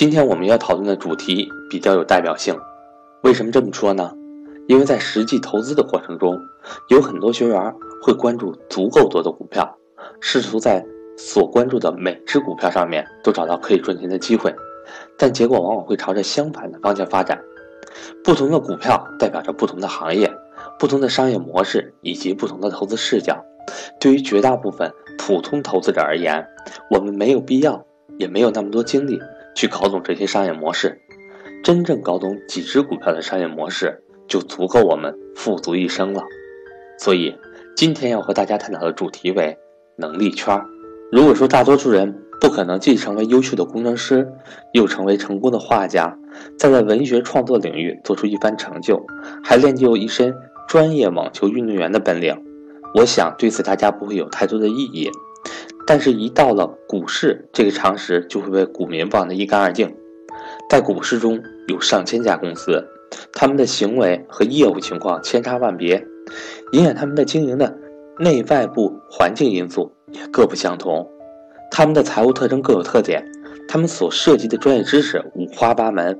今天我们要讨论的主题比较有代表性，为什么这么说呢？因为在实际投资的过程中，有很多学员会关注足够多的股票，试图在所关注的每只股票上面都找到可以赚钱的机会，但结果往往会朝着相反的方向发展。不同的股票代表着不同的行业、不同的商业模式以及不同的投资视角。对于绝大部分普通投资者而言，我们没有必要，也没有那么多精力。去搞懂这些商业模式，真正搞懂几只股票的商业模式，就足够我们富足一生了。所以，今天要和大家探讨的主题为能力圈。如果说大多数人不可能既成为优秀的工程师，又成为成功的画家，再在文学创作领域做出一番成就，还练就一身专业网球运动员的本领，我想对此大家不会有太多的异议。但是，一到了股市，这个常识就会被股民忘得一干二净。在股市中有上千家公司，他们的行为和业务情况千差万别，影响他们的经营的内外部环境因素也各不相同。他们的财务特征各有特点，他们所涉及的专业知识五花八门，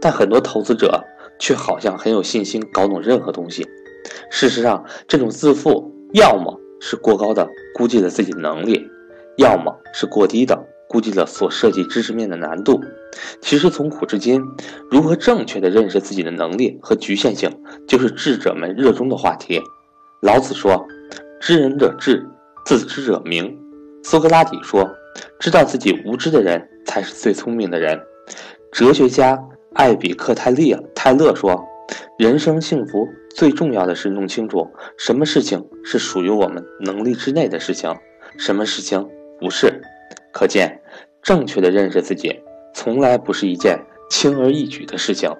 但很多投资者却好像很有信心搞懂任何东西。事实上，这种自负要么是过高的估计了自己的能力。要么是过低的估计了所涉及知识面的难度。其实从古至今，如何正确的认识自己的能力和局限性，就是智者们热衷的话题。老子说：“知人者智，自知者明。”苏格拉底说：“知道自己无知的人才是最聪明的人。”哲学家艾比克泰利泰勒说：“人生幸福最重要的是弄清楚什么事情是属于我们能力之内的事情，什么事情。”不是，可见，正确的认识自己，从来不是一件轻而易举的事情。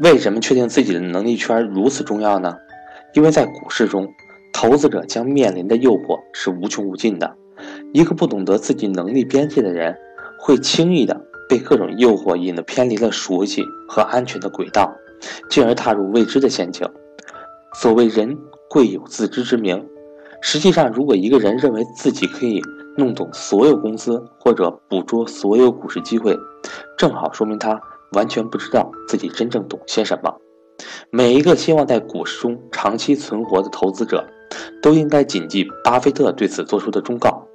为什么确定自己的能力圈如此重要呢？因为在股市中，投资者将面临的诱惑是无穷无尽的。一个不懂得自己能力边界的人，会轻易的被各种诱惑引得偏离了熟悉和安全的轨道，进而踏入未知的陷阱。所谓人贵有自知之明，实际上，如果一个人认为自己可以，弄懂所有公司或者捕捉所有股市机会，正好说明他完全不知道自己真正懂些什么。每一个希望在股市中长期存活的投资者，都应该谨记巴菲特对此做出的忠告：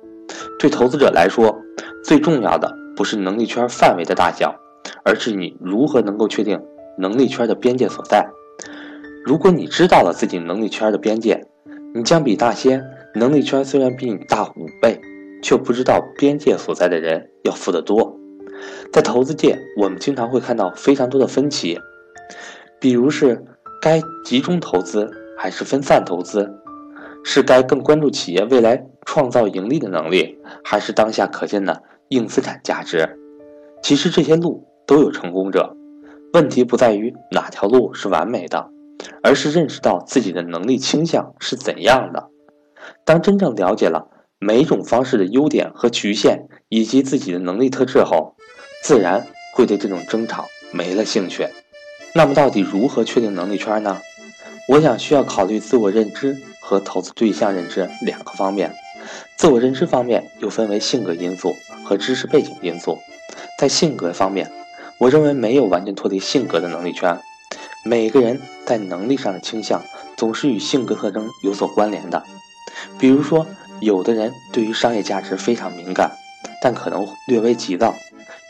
对投资者来说，最重要的不是能力圈范围的大小，而是你如何能够确定能力圈的边界所在。如果你知道了自己能力圈的边界，你将比那些能力圈虽然比你大五倍。却不知道边界所在的人要富得多。在投资界，我们经常会看到非常多的分歧，比如是该集中投资还是分散投资，是该更关注企业未来创造盈利的能力，还是当下可见的硬资产价值。其实这些路都有成功者，问题不在于哪条路是完美的，而是认识到自己的能力倾向是怎样的。当真正了解了。每种方式的优点和局限，以及自己的能力特质后，自然会对这种争吵没了兴趣。那么，到底如何确定能力圈呢？我想需要考虑自我认知和投资对象认知两个方面。自我认知方面又分为性格因素和知识背景因素。在性格方面，我认为没有完全脱离性格的能力圈。每个人在能力上的倾向总是与性格特征有所关联的。比如说。有的人对于商业价值非常敏感，但可能略微急躁；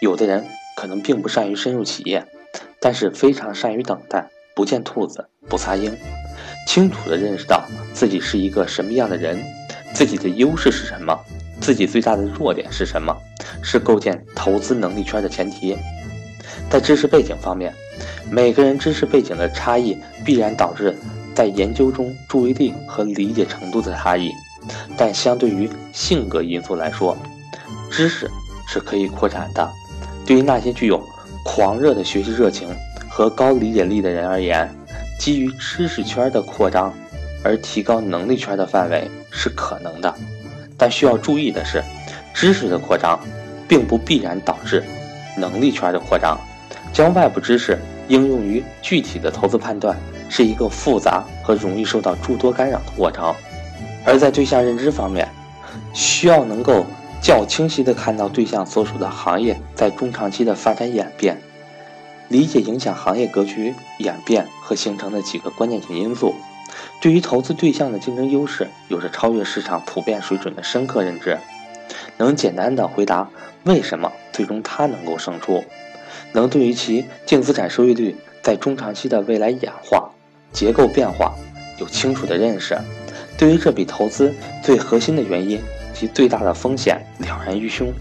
有的人可能并不善于深入企业，但是非常善于等待，不见兔子不撒鹰。清楚地认识到自己是一个什么样的人，自己的优势是什么，自己最大的弱点是什么，是构建投资能力圈的前提。在知识背景方面，每个人知识背景的差异必然导致在研究中注意力和理解程度的差异。但相对于性格因素来说，知识是可以扩展的。对于那些具有狂热的学习热情和高理解力的人而言，基于知识圈的扩张而提高能力圈的范围是可能的。但需要注意的是，知识的扩张并不必然导致能力圈的扩张。将外部知识应用于具体的投资判断，是一个复杂和容易受到诸多干扰的过程。而在对象认知方面，需要能够较清晰地看到对象所属的行业在中长期的发展演变，理解影响行业格局演变和形成的几个关键性因素，对于投资对象的竞争优势有着超越市场普遍水准的深刻认知，能简单地回答为什么最终他能够胜出，能对于其净资产收益率在中长期的未来演化、结构变化有清楚的认识，对于这笔投资最核心的原因。及最大的风险了然于胸，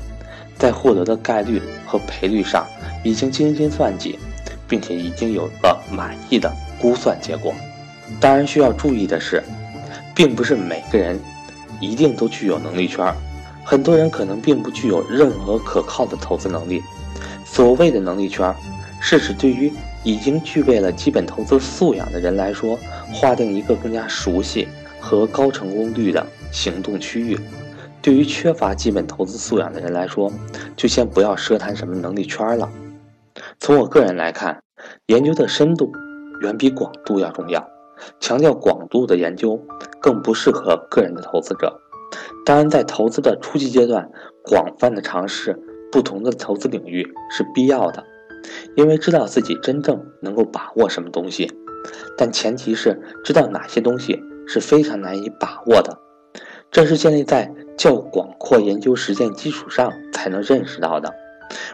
在获得的概率和赔率上已经精心算计，并且已经有了满意的估算结果。当然，需要注意的是，并不是每个人一定都具有能力圈，很多人可能并不具有任何可靠的投资能力。所谓的能力圈，是指对于已经具备了基本投资素养的人来说，划定一个更加熟悉和高成功率的行动区域。对于缺乏基本投资素养的人来说，就先不要奢谈什么能力圈了。从我个人来看，研究的深度远比广度要重要。强调广度的研究更不适合个人的投资者。当然，在投资的初级阶段，广泛的尝试不同的投资领域是必要的，因为知道自己真正能够把握什么东西。但前提是知道哪些东西是非常难以把握的。这是建立在较广阔研究实践基础上才能认识到的。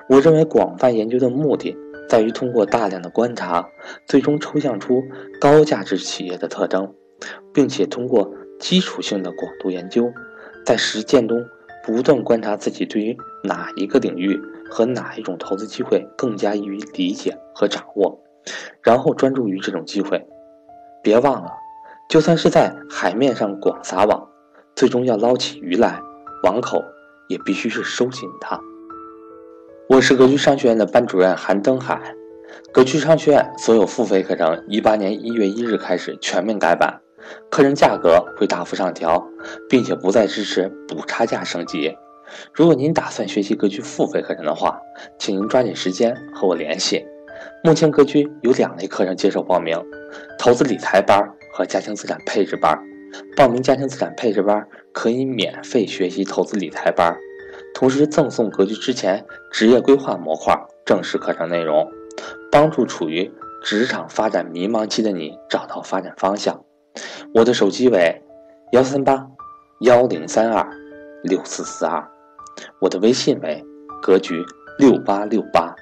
我认为广泛研究的目的在于通过大量的观察，最终抽象出高价值企业的特征，并且通过基础性的广度研究，在实践中不断观察自己对于哪一个领域和哪一种投资机会更加易于理解和掌握，然后专注于这种机会。别忘了，就算是在海面上广撒网。最终要捞起鱼来，网口也必须是收紧的。我是格局商学院的班主任韩登海。格局商学院所有付费课程，一八年一月一日开始全面改版，课程价格会大幅上调，并且不再支持补差价升级。如果您打算学习格局付费课程的话，请您抓紧时间和我联系。目前格局有两类课程接受报名：投资理财班和家庭资产配置班。报名家庭资产配置班可以免费学习投资理财班，同时赠送格局之前职业规划模块正式课程内容，帮助处于职场发展迷茫期的你找到发展方向。我的手机为幺三八幺零三二六四四二，我的微信为格局六八六八。